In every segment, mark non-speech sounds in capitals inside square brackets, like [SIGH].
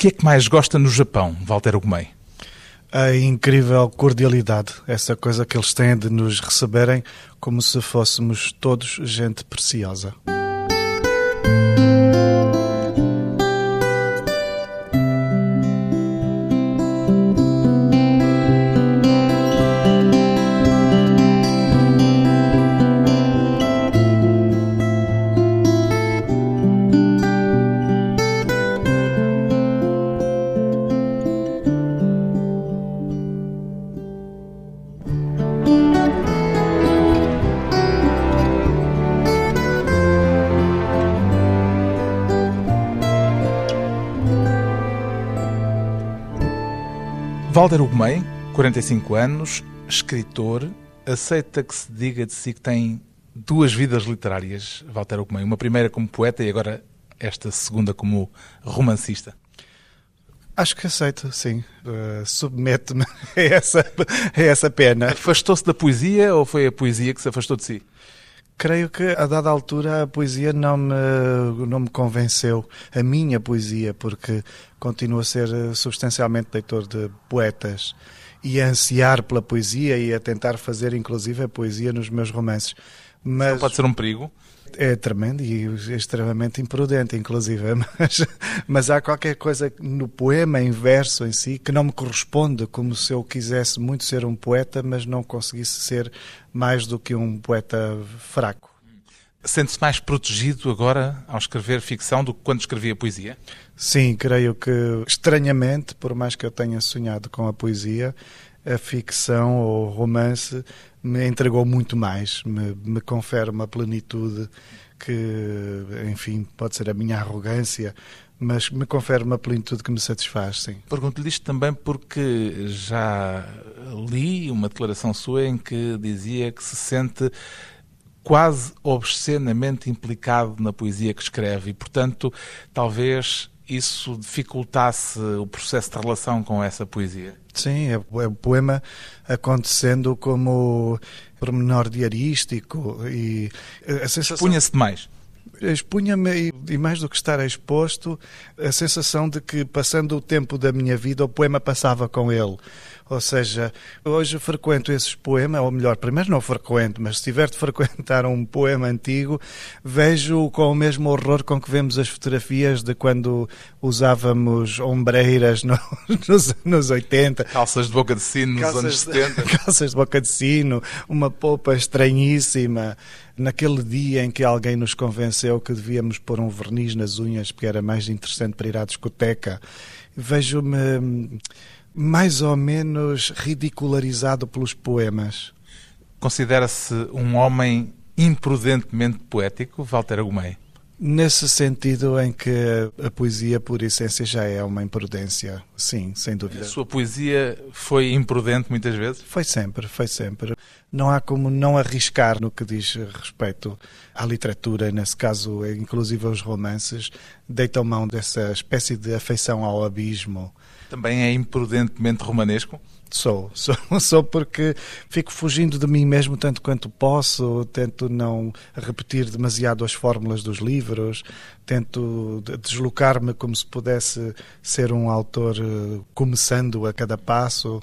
que é que mais gosta no Japão, Walter Ugumem? A incrível cordialidade, essa coisa que eles têm de nos receberem como se fôssemos todos gente preciosa. Walter Ugumem, 45 anos, escritor, aceita que se diga de si que tem duas vidas literárias, Walter Ugumem. Uma primeira como poeta e agora esta segunda como romancista. Acho que aceito, sim. Uh, Submete-me [LAUGHS] a essa, a essa pena. Afastou-se da poesia ou foi a poesia que se afastou de si? Creio que a dada altura a poesia não me, não me convenceu, a minha poesia, porque continuo a ser eh, substancialmente leitor de poetas e a ansiar pela poesia e a tentar fazer inclusive a poesia nos meus romances. Mas Isso pode ser um perigo? É tremendo e extremamente imprudente, inclusive. [LAUGHS] Mas, mas há qualquer coisa no poema, em verso em si, que não me corresponde, como se eu quisesse muito ser um poeta, mas não conseguisse ser mais do que um poeta fraco. Sente-se mais protegido agora ao escrever ficção do que quando escrevia poesia? Sim, creio que, estranhamente, por mais que eu tenha sonhado com a poesia, a ficção ou romance me entregou muito mais, me, me confere uma plenitude que, enfim, pode ser a minha arrogância, mas me confere uma plenitude que me satisfaz, sim. Pergunto-lhe isto também porque já li uma declaração sua em que dizia que se sente quase obscenamente implicado na poesia que escreve e, portanto, talvez isso dificultasse o processo de relação com essa poesia? Sim, é, é o poema acontecendo como pormenor diarístico e a sensação... Expunha-se demais? Expunha-me, e mais do que estar exposto, a sensação de que, passando o tempo da minha vida, o poema passava com ele. Ou seja, hoje frequento esses poemas, ou melhor, primeiro não frequento, mas se tiver de frequentar um poema antigo, vejo com o mesmo horror com que vemos as fotografias de quando usávamos ombreiras no, [LAUGHS] nos anos 80. Calças de boca de sino nos calças, anos [LAUGHS] 70. Calças de boca de sino, uma polpa estranhíssima. Naquele dia em que alguém nos convenceu que devíamos pôr um verniz nas unhas porque era mais interessante para ir à discoteca, vejo-me mais ou menos ridicularizado pelos poemas. Considera-se um homem imprudentemente poético, Walter Agumei? Nesse sentido em que a poesia, por essência, já é uma imprudência, sim, sem dúvida. A sua poesia foi imprudente muitas vezes? Foi sempre, foi sempre. Não há como não arriscar no que diz respeito à literatura, nesse caso, inclusive aos romances, deitam mão dessa espécie de afeição ao abismo também é imprudentemente romanesco? Sou, sou, [LAUGHS] sou porque fico fugindo de mim mesmo tanto quanto posso, tento não repetir demasiado as fórmulas dos livros, tento deslocar-me como se pudesse ser um autor eh, começando a cada passo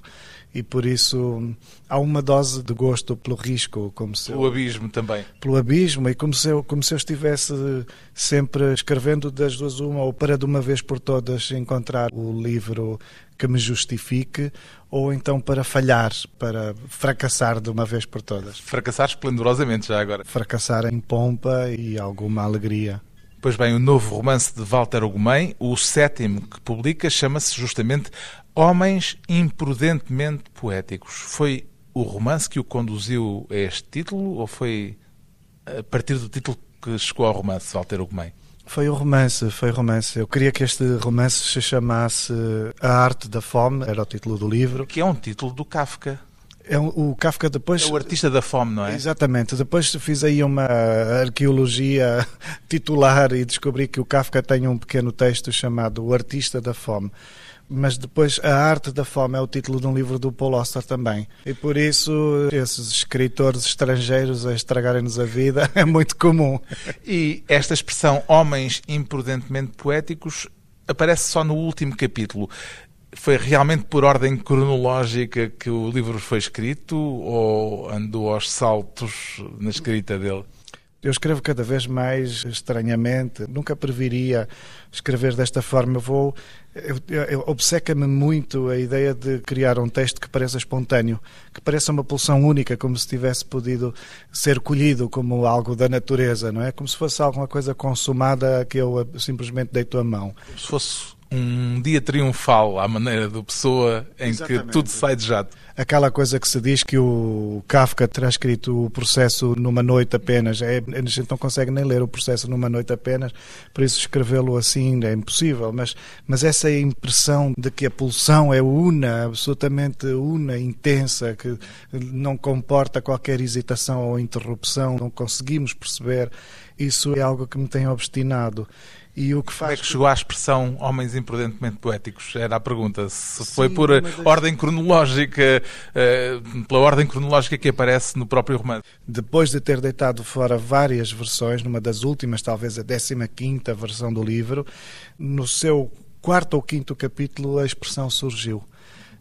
e por isso há uma dose de gosto pelo risco, como se pelo eu, abismo também. Pelo abismo e como se eu como se eu estivesse sempre escrevendo das duas uma ou para de uma vez por todas encontrar o livro que me justifique ou então para falhar, para fracassar de uma vez por todas. Fracassar esplendorosamente já agora. Fracassar em pompa e alguma alegria. Pois bem, o novo romance de Walter Ugumem, o sétimo que publica, chama-se justamente Homens Imprudentemente Poéticos. Foi o romance que o conduziu a este título ou foi a partir do título que chegou ao romance, Walter Ugumem? Foi o romance, foi o romance. Eu queria que este romance se chamasse A Arte da Fome, era o título do livro. Que é um título do Kafka. É o Kafka depois. É o artista da fome, não é? Exatamente. Depois fiz aí uma arqueologia [LAUGHS] titular e descobri que o Kafka tem um pequeno texto chamado O Artista da Fome mas depois A Arte da Fome é o título de um livro do Paul Auster também. E por isso esses escritores estrangeiros a estragarem-nos a vida [LAUGHS] é muito comum. E esta expressão homens imprudentemente poéticos aparece só no último capítulo. Foi realmente por ordem cronológica que o livro foi escrito ou andou aos saltos na escrita dele? Eu escrevo cada vez mais estranhamente, nunca previria escrever desta forma. Vou. Obceca-me muito a ideia de criar um texto que pareça espontâneo, que pareça uma pulsão única, como se tivesse podido ser colhido como algo da natureza, não é? Como se fosse alguma coisa consumada que eu simplesmente deito a mão. Como se fosse um dia triunfal à maneira do Pessoa, em Exatamente. que tudo sai de jato. Aquela coisa que se diz que o Kafka terá escrito o processo numa noite apenas, é, a gente não consegue nem ler o processo numa noite apenas, por isso escrevê-lo assim é impossível, mas, mas essa impressão de que a pulsão é una, absolutamente una, intensa, que não comporta qualquer hesitação ou interrupção, não conseguimos perceber, isso é algo que me tem obstinado. E o que faz... Como é que chegou à expressão homens imprudentemente poéticos? Era a pergunta. Se Sim, foi por ordem cronológica, uh, pela ordem cronológica que aparece no próprio romance. Depois de ter deitado fora várias versões, numa das últimas, talvez a 15 quinta versão do livro, no seu quarto ou quinto capítulo a expressão surgiu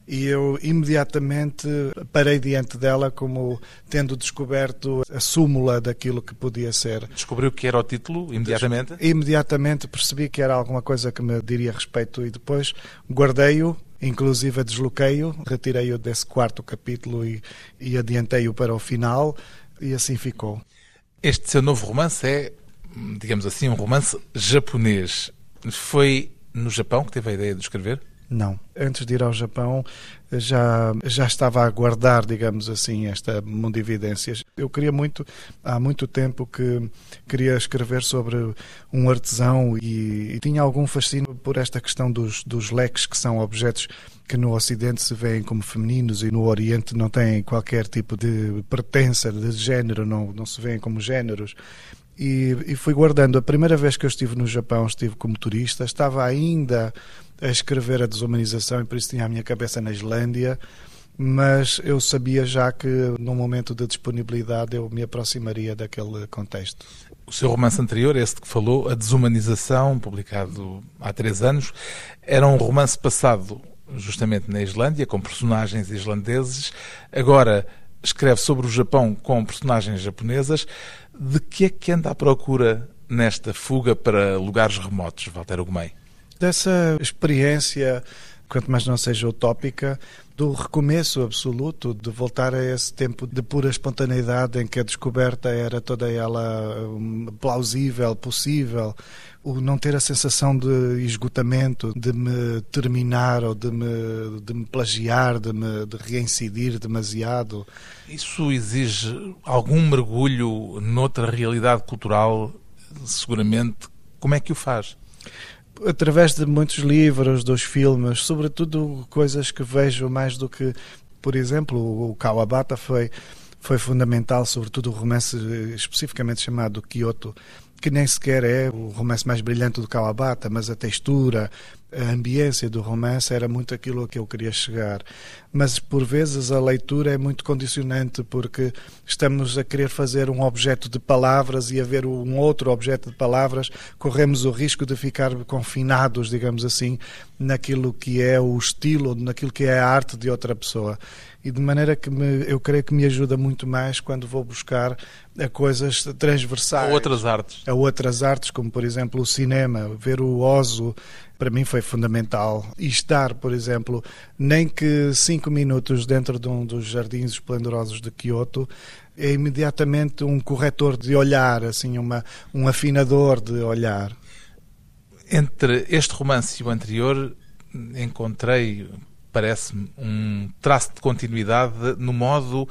e eu imediatamente parei diante dela como tendo descoberto a súmula daquilo que podia ser. Descobriu que era o título imediatamente? Imediatamente percebi que era alguma coisa que me diria respeito e depois guardei-o inclusive desloquei-o, retirei-o desse quarto capítulo e, e adiantei-o para o final e assim ficou. Este seu novo romance é, digamos assim, um romance japonês. Foi no Japão que teve a ideia de escrever? Não. Antes de ir ao Japão, já, já estava a guardar, digamos assim, esta mundividência. Eu queria muito, há muito tempo que queria escrever sobre um artesão e, e tinha algum fascínio por esta questão dos, dos leques, que são objetos que no Ocidente se veem como femininos e no Oriente não têm qualquer tipo de pertença de género, não, não se veem como géneros. E, e fui guardando. A primeira vez que eu estive no Japão, estive como turista, estava ainda a escrever a desumanização e por isso tinha a minha cabeça na Islândia, mas eu sabia já que no momento de disponibilidade eu me aproximaria daquele contexto. O seu romance anterior, esse que falou, A Desumanização, publicado há três anos, era um romance passado justamente na Islândia, com personagens islandeses. Agora escreve sobre o Japão com personagens japonesas. De que é que anda à procura nesta fuga para lugares remotos, Walter Ugumei? dessa experiência, quanto mais não seja utópica, do recomeço absoluto, de voltar a esse tempo de pura espontaneidade em que a descoberta era toda ela hum, plausível, possível, o não ter a sensação de esgotamento, de me terminar ou de me, de me plagiar, de me de reincidir demasiado. Isso exige algum mergulho noutra realidade cultural, seguramente. Como é que o faz? Através de muitos livros, dos filmes, sobretudo coisas que vejo mais do que, por exemplo, o Kawabata foi foi fundamental, sobretudo o romance especificamente chamado Kyoto, que nem sequer é o romance mais brilhante do Kawabata, mas a textura, a ambiência do romance era muito aquilo a que eu queria chegar. Mas por vezes a leitura é muito condicionante porque estamos a querer fazer um objeto de palavras e a ver um outro objeto de palavras, corremos o risco de ficar confinados, digamos assim, naquilo que é o estilo, naquilo que é a arte de outra pessoa e de maneira que me, eu creio que me ajuda muito mais quando vou buscar a coisas transversais. A outras artes. A outras artes, como por exemplo o cinema, ver o Oso, para mim foi fundamental. E estar, por exemplo, nem que cinco minutos dentro de um dos jardins esplendorosos de Kyoto, é imediatamente um corretor de olhar, assim, uma, um afinador de olhar. Entre este romance e o anterior, encontrei parece-me, um traço de continuidade no modo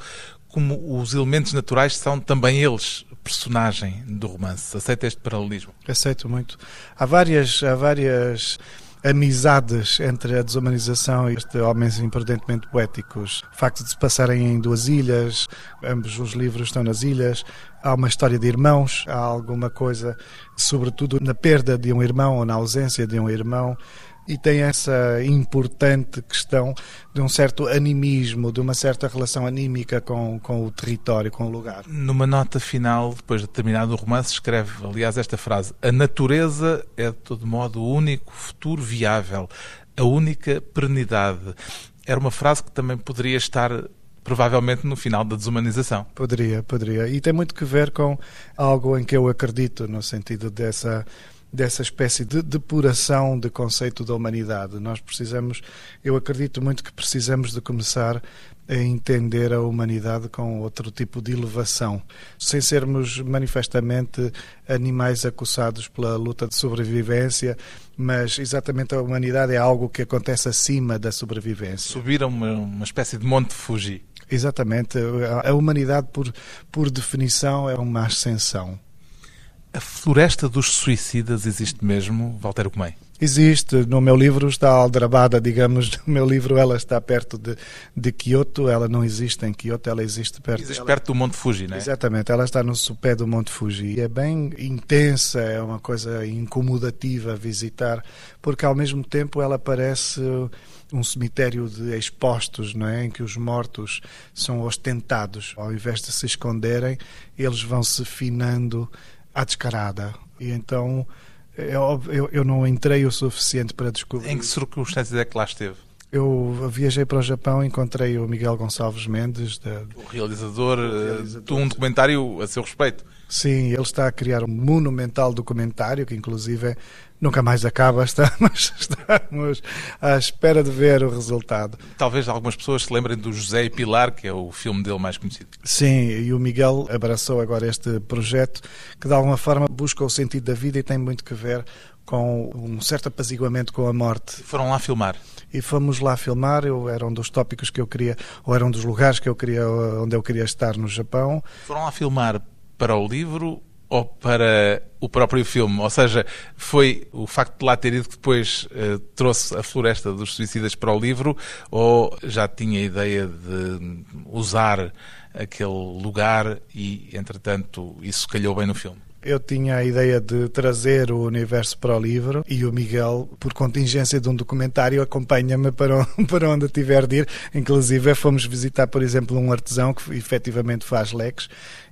como os elementos naturais são também eles personagem do romance. Aceita este paralelismo? Aceito muito. Há várias, há várias amizades entre a desumanização e este Homens Imprudentemente Poéticos. O facto de se passarem em duas ilhas, ambos os livros estão nas ilhas, há uma história de irmãos, há alguma coisa, sobretudo na perda de um irmão ou na ausência de um irmão, e tem essa importante questão de um certo animismo, de uma certa relação anímica com, com o território, com o lugar. Numa nota final, depois de terminado o romance, escreve, aliás, esta frase: A natureza é de todo modo o único futuro viável, a única perenidade. Era uma frase que também poderia estar provavelmente no final da desumanização. Poderia, poderia. E tem muito que ver com algo em que eu acredito, no sentido dessa dessa espécie de depuração de conceito da humanidade. Nós precisamos, eu acredito muito que precisamos de começar a entender a humanidade com outro tipo de elevação, sem sermos manifestamente animais acossados pela luta de sobrevivência, mas exatamente a humanidade é algo que acontece acima da sobrevivência. Subir a uma, uma espécie de monte Fuji. Exatamente. A humanidade, por, por definição, é uma ascensão. A floresta dos suicidas existe mesmo, Walter Comem? Existe. No meu livro está aldrabada, digamos. No meu livro ela está perto de, de Kyoto. Ela não existe em Kyoto, ela existe perto... Existe ela... perto do Monte Fuji, não é? Exatamente. Ela está no sopé do Monte Fuji. É bem intensa, é uma coisa incomodativa visitar, porque ao mesmo tempo ela parece um cemitério de expostos, não é? em que os mortos são ostentados. Ao invés de se esconderem, eles vão se finando à descarada. E então eu, eu, eu não entrei o suficiente para descobrir. Em que circunstâncias é que lá esteve? Eu viajei para o Japão, encontrei o Miguel Gonçalves Mendes, o realizador, o realizador de um documentário a seu respeito. Sim, ele está a criar um monumental documentário que, inclusive, nunca mais acaba. [LAUGHS] Estamos, estamos à espera de ver o resultado. Talvez algumas pessoas se lembrem do José e Pilar, que é o filme dele mais conhecido. Sim, e o Miguel abraçou agora este projeto que, de alguma forma, busca o sentido da vida e tem muito que ver com um certo apaziguamento com a morte. Foram lá filmar? E fomos lá filmar, eu, era um dos tópicos que eu queria, ou era um dos lugares que eu queria, onde eu queria estar no Japão. Foram lá filmar para o livro ou para o próprio filme? Ou seja, foi o facto de lá ter ido que depois uh, trouxe a Floresta dos Suicidas para o livro ou já tinha a ideia de usar aquele lugar e, entretanto, isso calhou bem no filme? Eu tinha a ideia de trazer o universo para o livro e o Miguel, por contingência de um documentário, acompanha-me para, [LAUGHS] para onde tiver de ir. Inclusive, fomos visitar, por exemplo, um artesão que efetivamente faz leques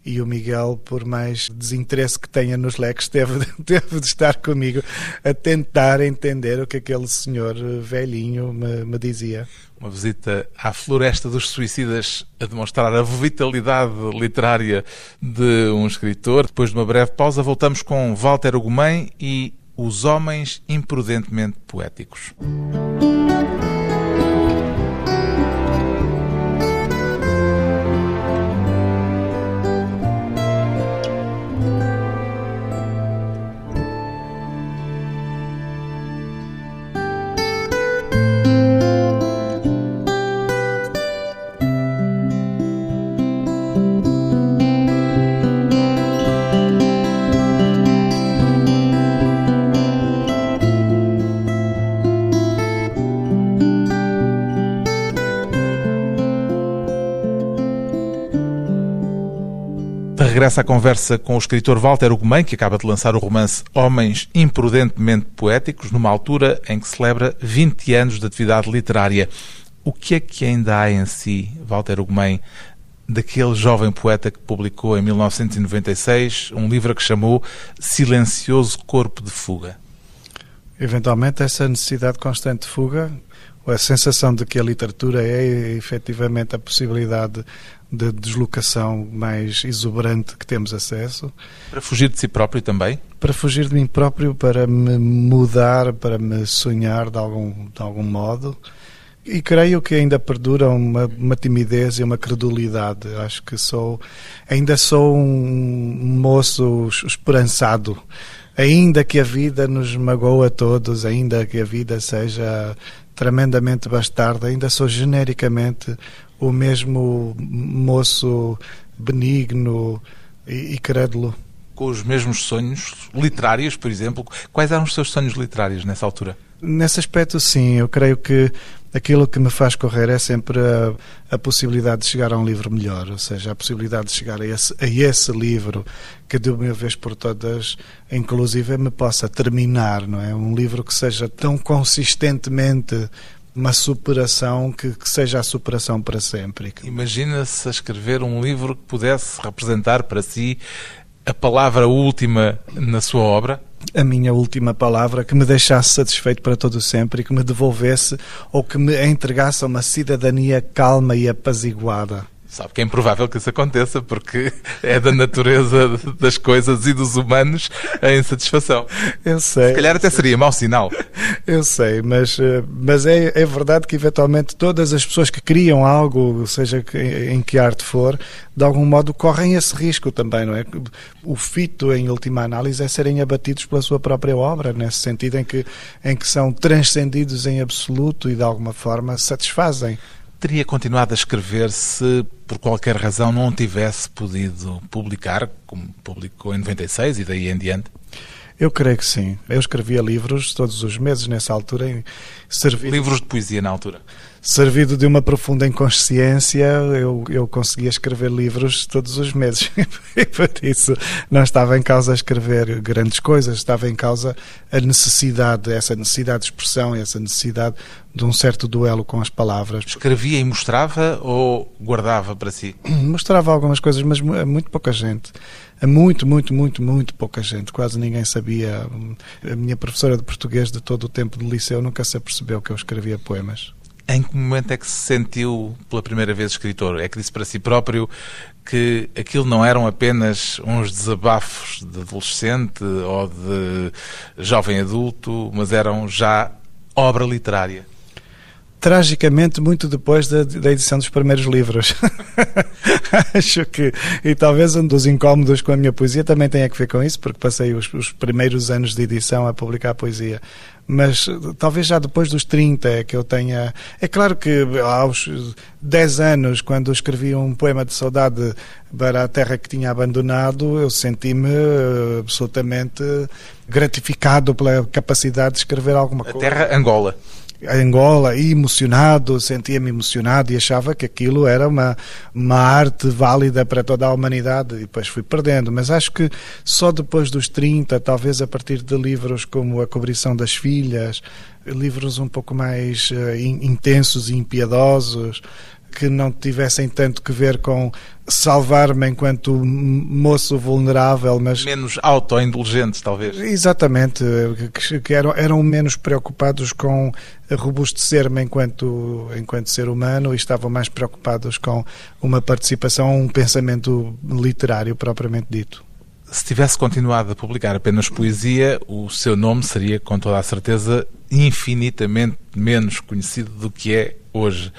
e o Miguel, por mais desinteresse que tenha nos leques, [LAUGHS] teve, teve de estar comigo a tentar entender o que aquele senhor velhinho me, me dizia. Uma visita à Floresta dos Suicidas a demonstrar a vitalidade literária de um escritor. Depois de uma breve pausa, voltamos com Walter Ugumem e Os Homens Imprudentemente Poéticos. Regressa à conversa com o escritor Walter Ugumem, que acaba de lançar o romance Homens Imprudentemente Poéticos, numa altura em que celebra 20 anos de atividade literária. O que é que ainda há em si, Walter Ugumem, daquele jovem poeta que publicou em 1996 um livro que chamou Silencioso Corpo de Fuga? Eventualmente, essa necessidade constante de fuga, a sensação de que a literatura é efetivamente a possibilidade de deslocação mais exuberante que temos acesso. Para fugir de si próprio também? Para fugir de mim próprio, para me mudar, para me sonhar de algum, de algum modo. E creio que ainda perdura uma, uma timidez e uma credulidade. Acho que sou, ainda sou um moço esperançado. Ainda que a vida nos magoa a todos, ainda que a vida seja tremendamente bastarda, ainda sou genericamente o mesmo moço benigno e, e crédulo. Com os mesmos sonhos literários, por exemplo. Quais eram os seus sonhos literários nessa altura? Nesse aspecto, sim. Eu creio que aquilo que me faz correr é sempre a, a, possibilidade de chegar a um livro melhor, ou seja, a possibilidade de chegar a esse, a esse livro que de uma vez por todas, inclusive, me possa terminar, não é? Um livro que seja tão consistentemente uma superação que, que, seja a superação para sempre. Imagina-se a escrever um livro que pudesse representar para si a palavra última na sua obra? A minha última palavra que me deixasse satisfeito para todo sempre e que me devolvesse ou que me entregasse a uma cidadania calma e apaziguada. Sabe que é improvável que isso aconteça, porque [LAUGHS] é da natureza [LAUGHS] das coisas e dos humanos a insatisfação. Eu sei. Se calhar até seria mau sinal. Eu sei, mas, eh, mas é, é verdade que eventualmente todas as pessoas que criam algo, seja em que arte for, de algum modo correm esse risco também, não é? O fito, em última análise, é serem abatidos pela sua própria obra, nesse sentido em que, em que são transcendidos em absoluto e de alguma forma satisfazem teria continuado a escrever se, por qualquer razão, não tivesse podido publicar, como publicou em 96 e daí em diante? Eu creio que sim. Eu escrevia livros todos os meses nessa altura. Servido, livros de poesia na altura? Servido de uma profunda inconsciência, eu, eu conseguia escrever livros todos os meses. [LAUGHS] e por isso não estava em causa escrever grandes coisas, estava em causa a necessidade, essa necessidade de expressão, essa necessidade de um certo duelo com as palavras. Escrevia e mostrava ou guardava para si? [CLEARS THROAT] Mostrava algumas coisas, mas a muito pouca gente. A muito, muito, muito, muito pouca gente. Quase ninguém sabia. A minha professora de português de todo o tempo do liceu nunca se apercebeu que eu escrevia poemas. Em que momento é que se sentiu pela primeira vez escritor? É que disse para si próprio que aquilo não eram apenas uns desabafos de adolescente ou de jovem adulto, mas eram já obra literária? tragicamente muito depois da, da edição dos primeiros livros. [LAUGHS] Acho que, e talvez um dos incómodos com a minha poesia também tenha que ver com isso, porque passei os, os primeiros anos de edição a publicar poesia mas talvez já depois dos 30 é que eu tenha. É claro que aos 10 anos, quando escrevi um poema de saudade para a terra que tinha abandonado, eu senti-me eh, absolutamente gratificado pela capacidade de escrever alguma coisa. A terra Angola. Angola e emocionado, sentia-me emocionado e achava que aquilo era uma, uma arte válida para toda a humanidade e depois fui perdendo. Mas acho que só depois dos 30, talvez a partir de livros como A Cobrição das Filhas, livros um pouco mais uh, intensos e impiedosos, que não tivessem tanto que ver com salvar-me enquanto moço vulnerável, mas... Menos autoindulgentes, talvez. Exatamente, que, eram, eram menos preocupados com robustecer-me enquanto, enquanto ser humano e estavam mais preocupados com uma participação, um pensamento literário propriamente dito. Se tivesse continuado a publicar apenas poesia, o seu nome seria, com toda a certeza, infinitamente menos conhecido do que é hoje.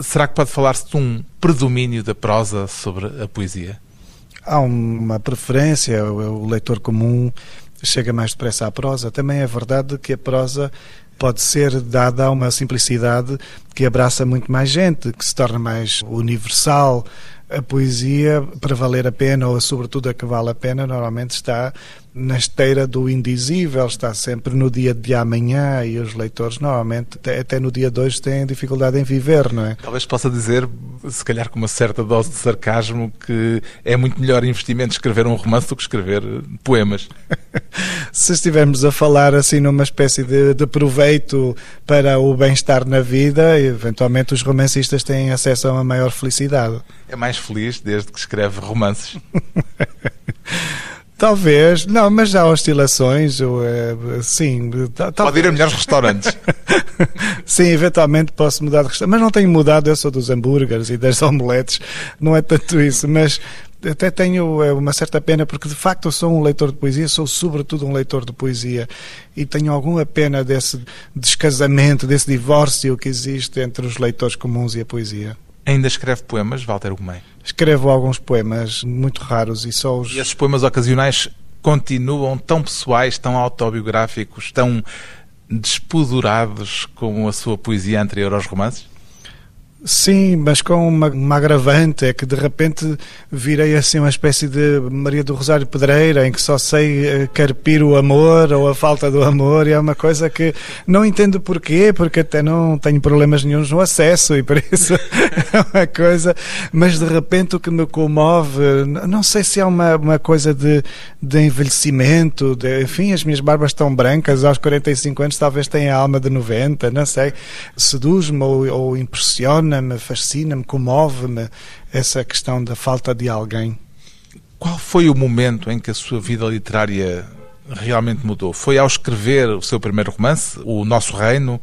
Será que pode falar-se de um predomínio da prosa sobre a poesia? Há uma preferência, o leitor comum chega mais depressa à prosa. Também é verdade que a prosa pode ser dada a uma simplicidade que abraça muito mais gente, que se torna mais universal. A poesia, para valer a pena, ou sobretudo a que vale a pena, normalmente está na esteira do indizível, está sempre no dia de amanhã e os leitores normalmente até no dia de hoje têm dificuldade em viver, não é? Talvez possa dizer, se calhar com uma certa dose de sarcasmo, que é muito melhor investimento escrever um romance do que escrever poemas. [LAUGHS] se estivermos a falar assim numa espécie de, de proveito para o bem-estar na vida, eventualmente os romancistas têm acesso a uma maior felicidade. É mais feliz desde que escreve romances. [LAUGHS] Talvez, não, mas há oscilações, é, sim. Pode ir a melhores restaurantes. [LAUGHS] sim, eventualmente posso mudar de restaurante, mas não tenho mudado, eu sou dos hambúrgueres e das omeletes, não é tanto isso, mas até tenho é, uma certa pena porque de facto eu sou um leitor de poesia, sou sobretudo um leitor de poesia e tenho alguma pena desse descasamento, desse divórcio que existe entre os leitores comuns e a poesia. Ainda escreve poemas, Walter Gomem? Escrevo alguns poemas muito raros e só os. E esses poemas ocasionais continuam tão pessoais, tão autobiográficos, tão despudurados como a sua poesia anterior aos romances? Sim, mas com uma, uma, agravante, é que de repente virei assim uma espécie de Maria do Rosário Pedreira, em que só sei eh, carpir o amor ou a falta do amor, e é uma coisa que não entendo porquê, porque até não tenho problemas nenhums no acesso, e por isso [LAUGHS] é uma coisa, mas de repente o que me comove, não sei se é uma, uma coisa de, de envelhecimento, de, enfim, as minhas barbas estão brancas, aos 45 anos talvez tenha a alma de 90, não sei, seduz-me ou, ou impressiona impressiona-me, fascina-me, comove-me essa questão da falta de alguém. Qual foi o momento em que a sua vida literária realmente mudou? Foi ao escrever o seu primeiro romance, O Nosso Reino,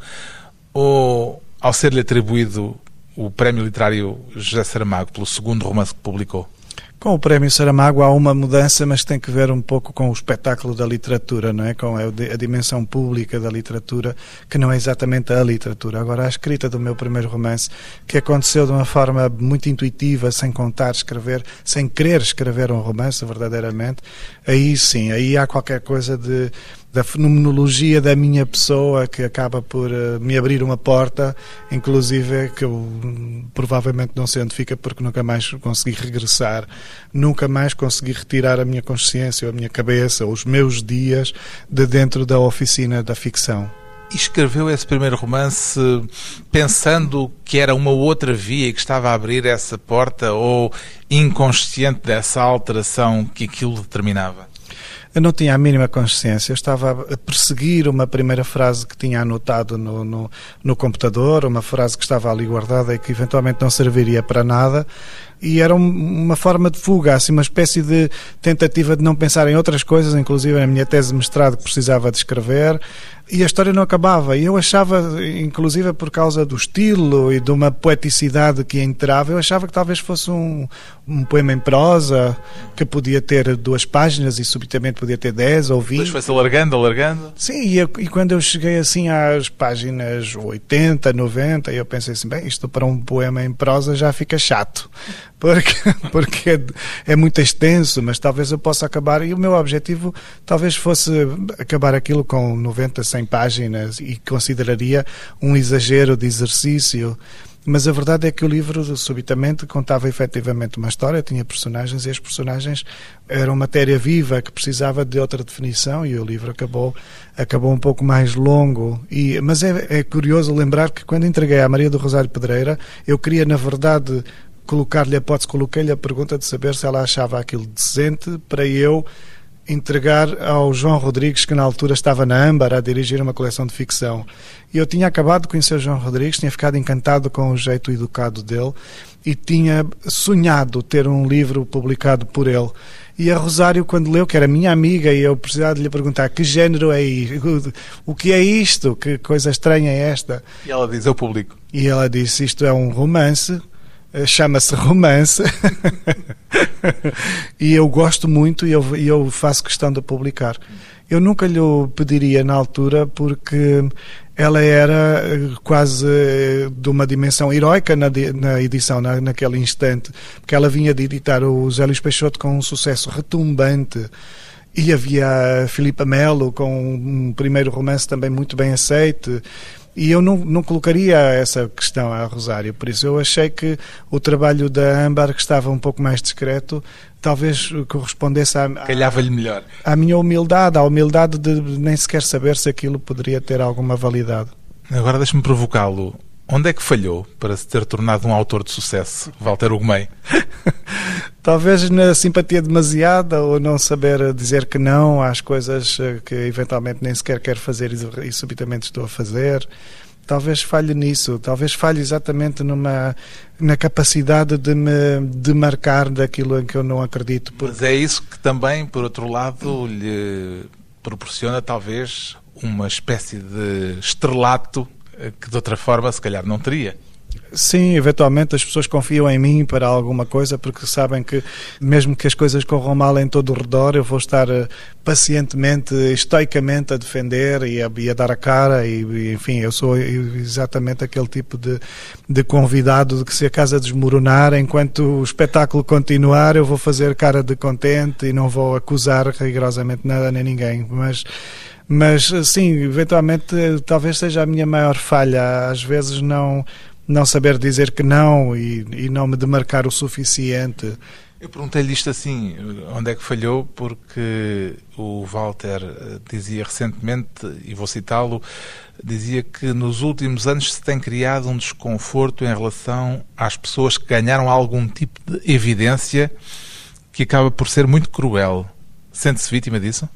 ou ao ser-lhe atribuído o prémio literário José Saramago pelo segundo romance que publicou? Com o Prémio Saramago há uma mudança, mas tem que ver um pouco com o espetáculo da literatura, não é? Com a dimensão pública da literatura, que não é exatamente a literatura. Agora, a escrita do meu primeiro romance, que aconteceu de uma forma muito intuitiva, sem contar escrever, sem querer escrever um romance verdadeiramente, aí sim, aí há qualquer coisa de da fenomenologia da minha pessoa que acaba por uh, me abrir uma porta, inclusive que eu hum, provavelmente não sei onde fica porque nunca mais consegui regressar, nunca mais consegui retirar a minha consciência, a minha cabeça, os meus dias de dentro da oficina da ficção. Escreveu esse primeiro romance pensando que era uma outra via e que estava a abrir essa porta ou inconsciente dessa alteração que aquilo determinava? Eu não tinha a mínima consciência. Eu estava a perseguir uma primeira frase que tinha anotado no, no, no computador, uma frase que estava ali guardada e que eventualmente não serviria para nada e era uma forma de fuga, assim, uma espécie de tentativa de não pensar em outras coisas, inclusive na minha tese de mestrado que precisava de escrever, e a história não acabava. E eu achava, inclusive por causa do estilo e de uma poeticidade que entrava, eu achava que talvez fosse um, um poema em prosa que podia ter duas páginas e subitamente podia ter dez ou vinte. Depois foi-se alargando, alargando. Sim, e, eu, e, quando eu cheguei assim às páginas 80, 90, eu pensei assim, bem, isto para um poema em prosa já fica chato porque, [LAUGHS] porque é, é, muito extenso, mas talvez eu possa acabar. E o meu objetivo talvez fosse acabar aquilo com 90, 100 páginas e consideraria um exagero de exercício. Mas a verdade é que o livro, subitamente, contava efetivamente uma história, tinha personagens e as personagens eram matéria viva que precisava de outra definição e o livro acabou, acabou um pouco mais longo. E, mas é, é curioso lembrar que quando entreguei à Maria do Rosário Pedreira, eu queria, na verdade, colocar-lhe a hipótese, coloquei-lhe a pergunta de saber se ela achava aquilo decente para eu entregar ao João Rodrigues, que na altura estava na Âmbar a dirigir uma coleção de ficção. E eu tinha acabado de conhecer o João Rodrigues, tinha ficado encantado com o jeito educado dele e tinha sonhado ter um livro publicado por ele. E a Rosário, quando leu, que era minha amiga, e eu precisava de lhe perguntar que género é isto? [LAUGHS] O que é isto? Que coisa estranha é esta? E ela diz: Eu publico. E ela disse: Isto é um romance chama-se romance [LAUGHS] e eu gosto muito e eu, eu, faço questão de publicar. Eu nunca lhe pediria na altura porque ela era eh, quase eh, de uma dimensão heroica na, na edição, na, naquele instante, porque ela vinha de editar o Zé Luís Peixoto com um sucesso retumbante. E havia a Filipa Melo com um primeiro romance também muito bem aceite. E eu não, não colocaria essa questão a Rosário, por isso eu achei que o trabalho da Âmbar, que estava um pouco mais discreto, talvez correspondesse à, Calhava-lhe melhor. à minha humildade, à humildade de nem sequer saber se aquilo poderia ter alguma validade. Agora deixe-me provocá-lo. Onde é que falhou para se ter tornado um autor de sucesso, Walter Ugumei? [LAUGHS] Talvez na simpatia demasiada ou não saber dizer que não às coisas eh, que eventualmente nem sequer quero fazer e subitamente estou a fazer. Talvez falhe nisso, talvez falhe exatamente numa na capacidade de me demarcar daquilo em que eu não acredito. Porque... Mas é isso que também, por outro lado, lhe proporciona talvez uma espécie de estrelato que de outra forma se calhar não teria. Sim, eventualmente as pessoas confiam em mim para alguma coisa porque sabem que, mesmo que as coisas corram mal em todo o redor, eu vou estar eh, pacientemente, estoicamente a defender e a, e a dar a cara. E, enfim, eu sou exatamente aquele tipo de, de convidado de que, se a casa desmoronar, enquanto o espetáculo continuar, eu vou fazer cara de contente e não vou acusar rigorosamente nada nem ninguém. Mas mas sim, eventualmente talvez seja a minha maior falha, às vezes não não saber dizer que não e, e não me demarcar o suficiente. Eu perguntei-lhe isto assim, onde é que falhou, porque o Walter eh, dizia recentemente, e vou citá-lo, dizia que nos últimos anos se tem criado um desconforto em relação às pessoas que ganharam algum tipo de evidência que acaba por ser muito cruel. Sente-se vítima disso?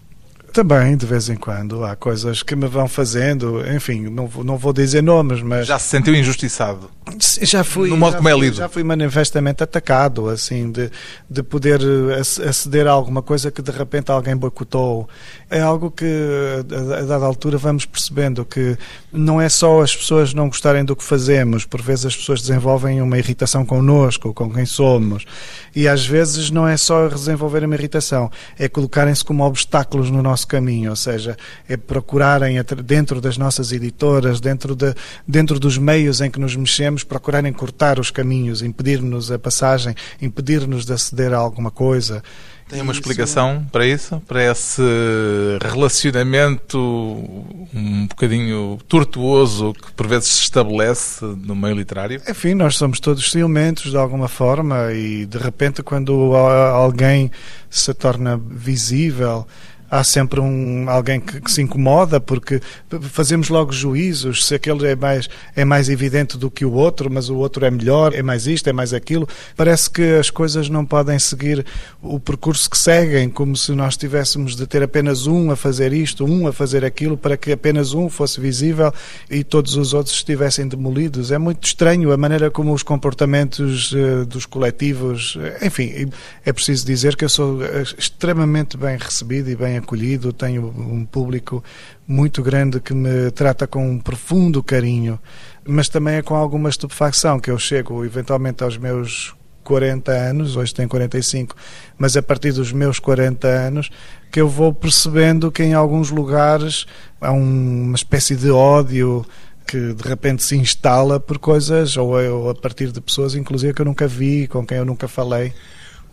Também, de vez em quando, há coisas que me vão fazendo, enfim, não, não vou dizer nomes, mas... Já se sentiu injustiçado? Já fui... No modo como é lido? Já fui manifestamente atacado, assim, de, de poder eh, aceder a alguma coisa que de repente alguém boicotou. É algo que, a, a dada altura, vamos percebendo que não é só as pessoas não gostarem do que fazemos, por vezes as pessoas desenvolvem uma irritação connosco, com quem somos, e às vezes não é só desenvolver uma irritação, é colocarem-se como obstáculos no nosso nosso caminho, ou seja, é procurarem dentro das nossas editoras, dentro, de, dentro dos meios em que nos mexemos, procurarem cortar os caminhos, impedir-nos a passagem, impedir-nos de aceder a alguma coisa. Tem uma explicação isso... para isso? Para esse relacionamento um bocadinho tortuoso que por vezes se estabelece no meio literário? Enfim, nós somos todos ciumentos de alguma forma e de repente quando alguém se torna visível há sempre um, alguém que, que, se incomoda porque fazemos logo juízos se aquele é mais, é mais evidente do que o outro, mas o outro é melhor, é mais isto, é mais aquilo. Parece que as coisas não podem seguir o percurso que seguem, como se nós tivéssemos de ter apenas um a fazer isto, um a fazer aquilo, para que apenas um fosse visível e todos os outros estivessem demolidos. É muito estranho a maneira como os comportamentos uh, dos coletivos. Eh, enfim, é preciso dizer que eu sou eh, extremamente bem recebido e bem acolhido, tenho um público muito grande que me trata com um profundo carinho, mas também é com alguma estupefacção que eu chego eventualmente aos meus 40 anos, hoje tenho 45, mas a partir dos meus 40 anos que eu vou percebendo que em alguns lugares há uma espécie de ódio que de repente se instala por coisas ou, ou a partir de pessoas inclusive que eu nunca vi, com quem eu nunca falei.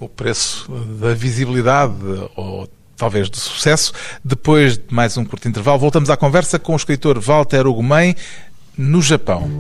O preço da visibilidade ou talvez de sucesso. Depois de mais um curto intervalo, voltamos à conversa com o escritor Walter Ugumem no Japão.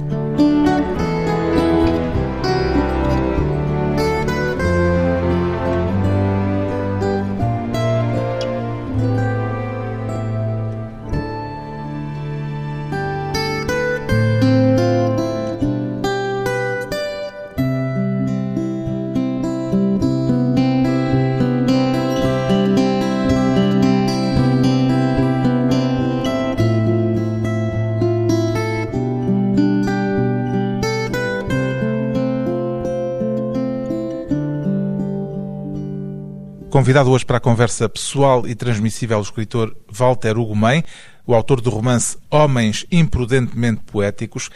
Convidado hoje para a conversa pessoal e transmissível o escritor Walter Ugumem, o autor do romance Homens Imprudentemente Poéticos.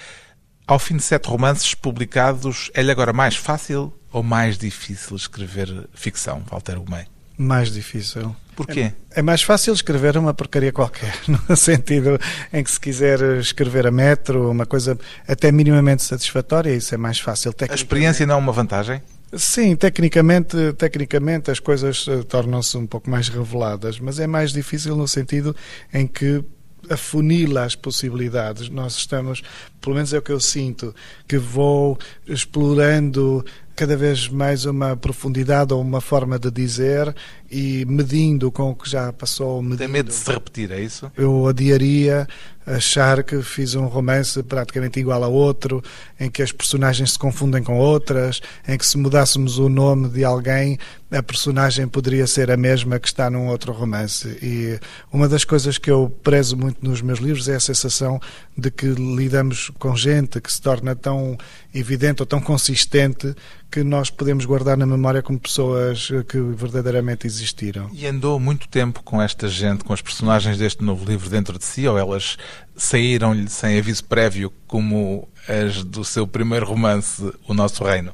Ao fim de sete romances publicados, é-lhe agora mais fácil ou mais difícil escrever ficção, Walter Ugumem? Mais difícil. Porquê? É, é, mais fácil escrever uma porcaria qualquer, [LAUGHS] no sentido em que se quiser escrever a metro, uma coisa até minimamente satisfatória, isso é mais fácil. A experiência não é uma vantagem? Sim, tecnicamente, tecnicamente as coisas uh, tornam-se um pouco mais reveladas, mas é mais difícil no sentido em que afunila as possibilidades. Nós estamos, pelo menos é o que eu sinto, que vou explorando cada vez mais uma profundidade ou uma forma de dizer e medindo com o que já passou. Medindo. Tem medo de se repetir, é isso? Eu adiaria achar que fiz um romance praticamente igual a outro, em que as personagens se confundem com outras, em que se mudássemos o nome de alguém, a personagem poderia ser a mesma que está num outro romance. E uma das coisas que eu prezo muito nos meus livros é a sensação de que lidamos com gente que se torna tão evidente ou tão consistente que nós podemos guardar na memória como pessoas que verdadeiramente existiram. E andou muito tempo com esta gente, com as personagens deste novo livro dentro de si, ou elas saíram-lhe sem aviso prévio, como as do seu primeiro romance, O Nosso Reino?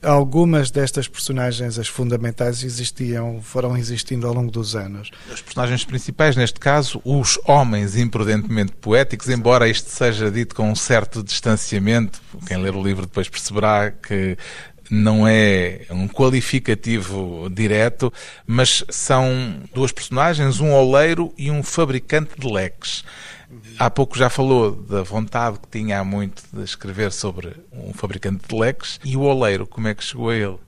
Algumas destas personagens, as fundamentais, existiam, foram existindo ao longo dos anos. As personagens principais, neste caso, os homens imprudentemente poéticos, embora isto seja dito com um certo distanciamento, quem ler o livro depois perceberá que não é um qualificativo direto, mas são duas personagens, um oleiro e um fabricante de leques. Há pouco já falou da vontade que tinha há muito de escrever sobre um fabricante de leques e o oleiro, como é que chegou a ele?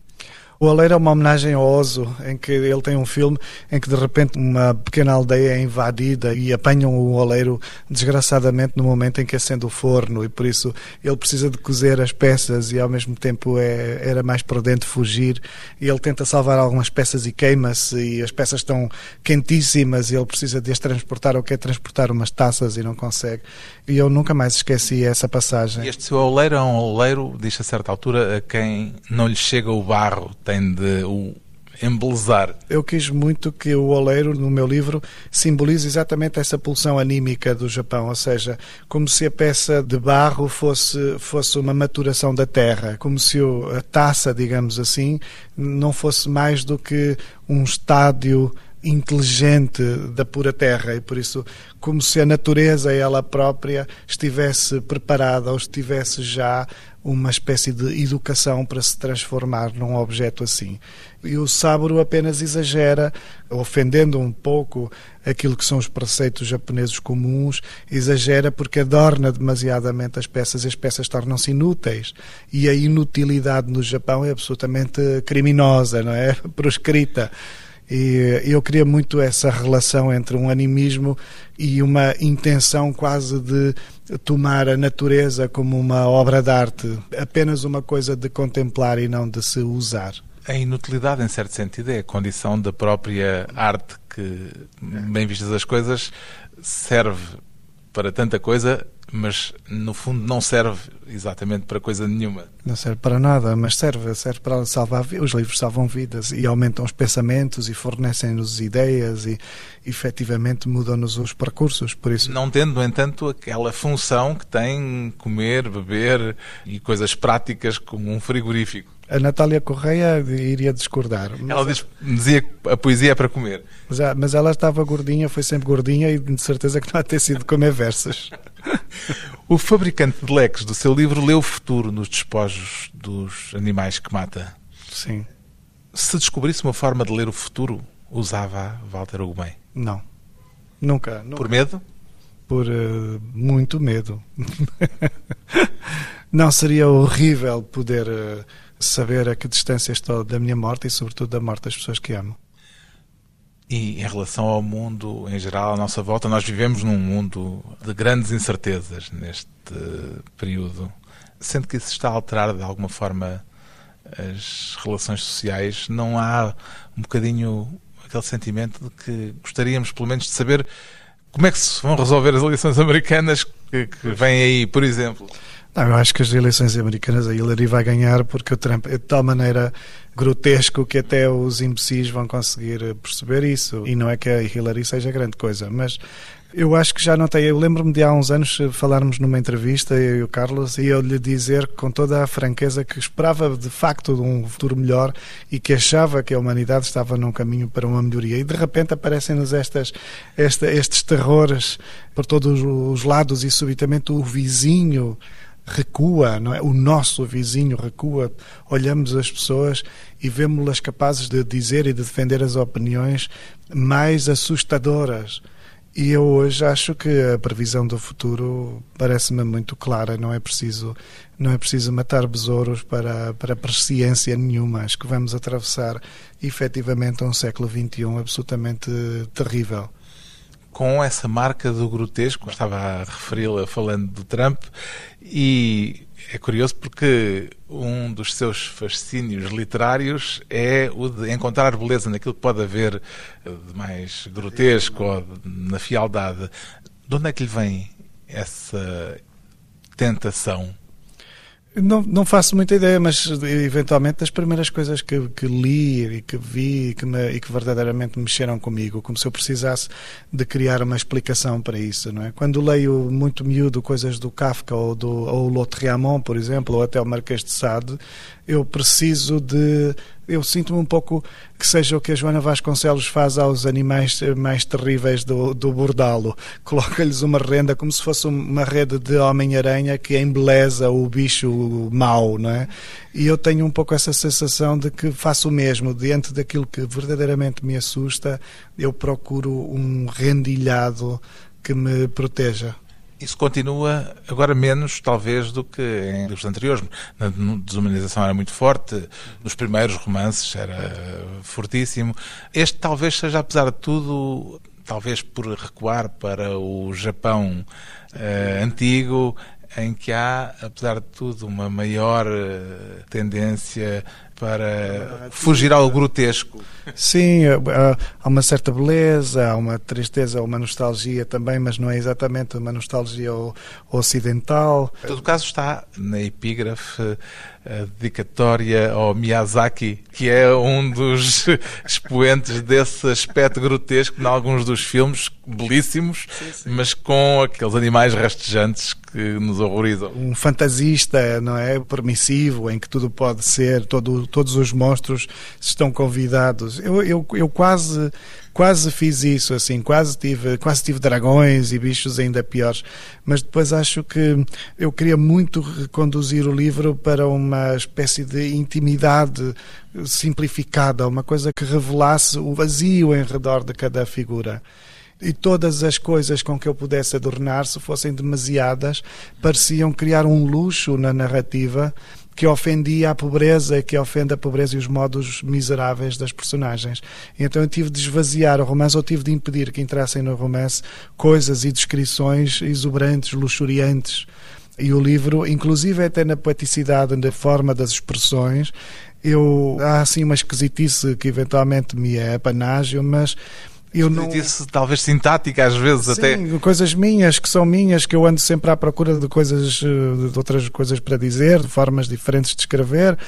O Oleiro é uma homenagem ao Oso, em que ele tem um filme em que de repente uma pequena aldeia é invadida e apanham o Oleiro desgraçadamente no momento em que acende o forno e por isso ele precisa de cozer as peças e ao mesmo tempo é, era mais prudente fugir e ele tenta salvar algumas peças e queima-se e as peças estão quentíssimas e ele precisa de as transportar ou quer transportar umas taças e não consegue. E eu nunca mais esqueci essa passagem. Este seu oleiro é um oleiro, diz a certa altura, a quem não lhe chega o barro tem de o embelezar. Eu quis muito que o oleiro, no meu livro, simbolize exatamente essa pulsão anímica do Japão, ou seja, como se a peça de barro fosse, fosse uma maturação da terra, como se a taça, digamos assim, não fosse mais do que um estádio inteligente da pura terra e por isso como se a natureza ela própria estivesse preparada ou estivesse já uma espécie de educação para se transformar num objeto assim. E o Saburo apenas exagera, ofendendo um pouco aquilo que são os preceitos japoneses comuns, exagera porque adorna demasiadamente as peças e as peças tornam-se inúteis. E a inutilidade no Japão é absolutamente criminosa, não é? [LAUGHS] Proscrita. E eu queria muito essa relação entre um animismo e uma intenção quase de tomar a natureza como uma obra de arte, apenas uma coisa de contemplar e não de se usar. A inutilidade, em certo sentido, é a condição da própria arte que, bem vistas as coisas, serve para tanta coisa mas no fundo não serve exatamente para coisa nenhuma. Não serve para nada, mas serve, serve para salvar os livros salvam vidas e aumentam os pensamentos e fornecem-nos ideias e efetivamente mudam-nos os percursos, por isso. Não tendo, no entanto, aquela função que tem comer, beber e coisas práticas como um frigorífico. A Natália Correia iria discordar. Ela diz, dizia que a poesia é para comer. Mas, mas ela estava gordinha, foi sempre gordinha e de certeza que não há ter sido comer versos. [LAUGHS] o fabricante de leques do seu livro lê o futuro nos despojos dos animais que mata. Sim. Se descobrisse uma forma de ler o futuro, usava Walter Ugumem? Não. Nunca, nunca. Por medo? Por uh, muito medo. [LAUGHS] não seria horrível poder uh, saber a que distância estou da minha morte e, sobretudo, da morte das pessoas que amo. E em relação ao mundo em geral, à nossa volta, nós vivemos num mundo de grandes incertezas neste período. Sendo que isso está a alterar de alguma forma as relações sociais, não há um bocadinho aquele sentimento de que gostaríamos, pelo menos, de saber como é que se vão resolver as eleições americanas que, que vêm aí, por exemplo. Não, eu acho que as eleições americanas a Hillary vai ganhar porque o Trump é de tal maneira grotesco que até os imbecis vão conseguir perceber isso. E não é que a Hillary seja grande coisa, mas eu acho que já notei. Eu lembro-me de há uns anos falarmos numa entrevista, eu e o Carlos, e eu lhe dizer com toda a franqueza que esperava de facto um futuro melhor e que achava que a humanidade estava num caminho para uma melhoria. E de repente aparecem-nos estas, esta, estes terrores por todos os lados e subitamente o vizinho recua, não é? O nosso vizinho recua. Olhamos as pessoas e vemos-las capazes de dizer e de defender as opiniões mais assustadoras. E eu hoje acho que a previsão do futuro parece-me muito clara. Não é preciso, não é preciso matar besouros para, para presciência nenhuma. Acho que vamos atravessar efetivamente um século XXI absolutamente terrível com essa marca do grotesco, estava a referi-la falando do Trump, e é curioso porque um dos seus fascínios literários é o de encontrar beleza naquilo que pode haver de mais grotesco ou na fialdade. De onde é que lhe vem essa tentação? Não, não faço muita ideia, mas eventualmente as primeiras coisas que, que li e que vi e que, me, e que verdadeiramente mexeram comigo, como se eu precisasse de criar uma explicação para isso, não é? Quando leio muito miúdo coisas do Kafka ou do ou L'Autre por exemplo, ou até o Marquês de Sade, eu preciso de eu sinto-me um pouco que seja o que a Joana Vasconcelos faz aos animais mais terríveis do, do bordalo. [LAUGHS] Coloca-lhes uma renda como se fosse uma rede de Homem-Aranha que embeleza o bicho mau, não é? E eu tenho um pouco essa sensação de que faço o mesmo. Diante daquilo que verdadeiramente me assusta, eu procuro um rendilhado que me proteja. Isso continua agora menos, talvez, do que em livros anteriores. Na desumanização era muito forte, nos primeiros romances era fortíssimo. Este talvez seja, apesar de tudo, talvez por recuar para o Japão uh, antigo, em que há, apesar de tudo, uma maior uh, tendência para fugir ao grotesco. Sim, há uma certa beleza, há uma tristeza, uma nostalgia também, mas não é exatamente uma nostalgia ocidental. Em todo caso, está na epígrafe a dedicatória ao Miyazaki, que é um dos [LAUGHS] expoentes desse aspecto grotesco em alguns dos filmes, belíssimos, sim, sim. mas com aqueles animais rastejantes que nos horrorizam. Um fantasista, não é? Permissivo, em que tudo pode ser, todo, todos os monstros estão convidados. Eu, eu, eu quase quase fiz isso, assim, quase tive, quase tive dragões e bichos ainda piores, mas depois acho que eu queria muito reconduzir o livro para uma espécie de intimidade simplificada, uma coisa que revelasse o vazio em redor de cada figura e todas as coisas com que eu pudesse adornar, se fossem demasiadas, pareciam criar um luxo na narrativa que ofendia a pobreza, que ofende a pobreza e os modos miseráveis das personagens. Então eu tive de esvaziar o romance, ou tive de impedir que entrassem no romance coisas e descrições exuberantes, luxuriantes. E o livro, inclusive até na poeticidade, na forma das expressões, eu há assim uma esquisitice que eventualmente me é apanágio, mas eu não... Disse, talvez sintática às vezes Sim, até. coisas minhas, que são minhas, que eu ando sempre à procura de coisas, eh, de outras coisas para dizer, de formas diferentes de escrever,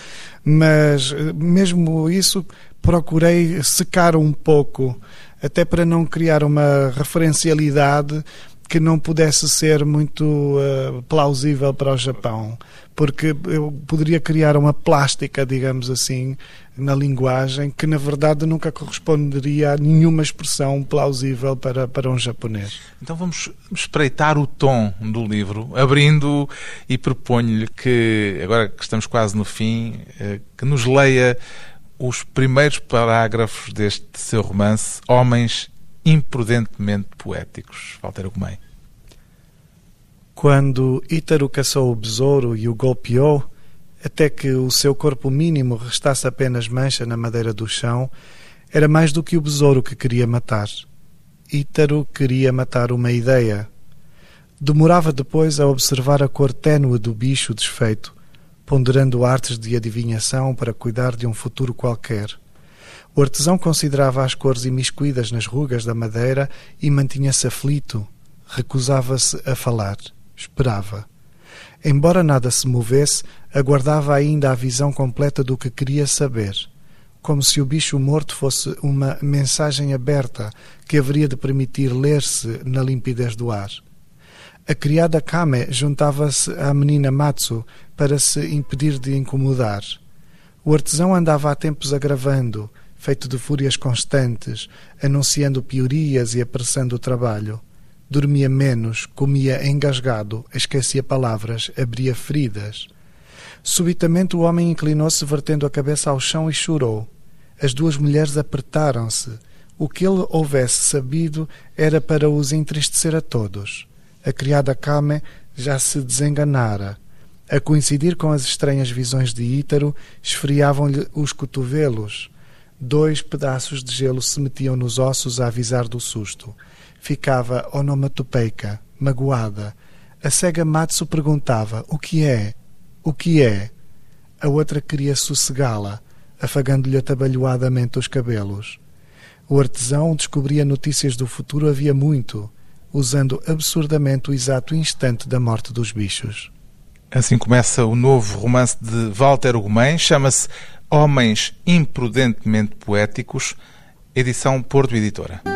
mas eh, mesmo isso procurei secar um pouco, até para não criar uma referencialidade que não pudesse ser muito uh, plausível para o Japão, porque eu poderia criar uma plástica, digamos assim, na linguagem que na verdade nunca corresponderia a nenhuma expressão plausível para, para um japonês. Então vamos espreitar o tom do livro, abrindo e proponho-lhe que, agora que estamos quase no fim, uh, que nos leia os primeiros parágrafos deste seu romance, Homens imprudentemente poéticos. Walter Ugumem. Quando Ítaro caçou o besouro e o golpeou, até que o seu corpo mínimo restasse apenas mancha na madeira do chão, era mais do que o besouro que queria matar. Ítaro queria matar uma ideia. Demorava depois a observar a cor ténue do bicho desfeito, ponderando artes de adivinhação para cuidar de um futuro qualquer. O artesão considerava as cores imiscuídas nas rugas da madeira e mantinha-se aflito. Recusava-se a falar. Esperava. Embora nada se movesse, aguardava ainda a visão completa do que queria saber. Como se o bicho morto fosse uma mensagem aberta que haveria de permitir ler-se na limpidez do ar. A criada Kame juntava-se à menina Matsu para se impedir de incomodar. O artesão andava há tempos agravando, feito de fúrias constantes, anunciando piorias e apressando o trabalho. Dormia menos, comia engasgado, esquecia palavras, abria feridas. Subitamente o homem inclinou-se, vertendo a cabeça ao chão e chorou. As duas mulheres apertaram-se. O que ele houvesse sabido era para os entristecer a todos. A criada Kame já se desenganara. A coincidir com as estranhas visões de Ítaro, esfriavam-lhe os cotovelos. Dois pedaços de gelo se metiam nos ossos a avisar do susto. Ficava onomatopeica, magoada. A cega Matsu perguntava: O que é? O que é? A outra queria sossegá-la, afagando-lhe atabalhoadamente os cabelos. O artesão descobria notícias do futuro havia muito, usando absurdamente o exato instante da morte dos bichos. Assim começa o novo romance de Walter Ugumem, chama-se Homens Imprudentemente Poéticos, edição Porto Editora.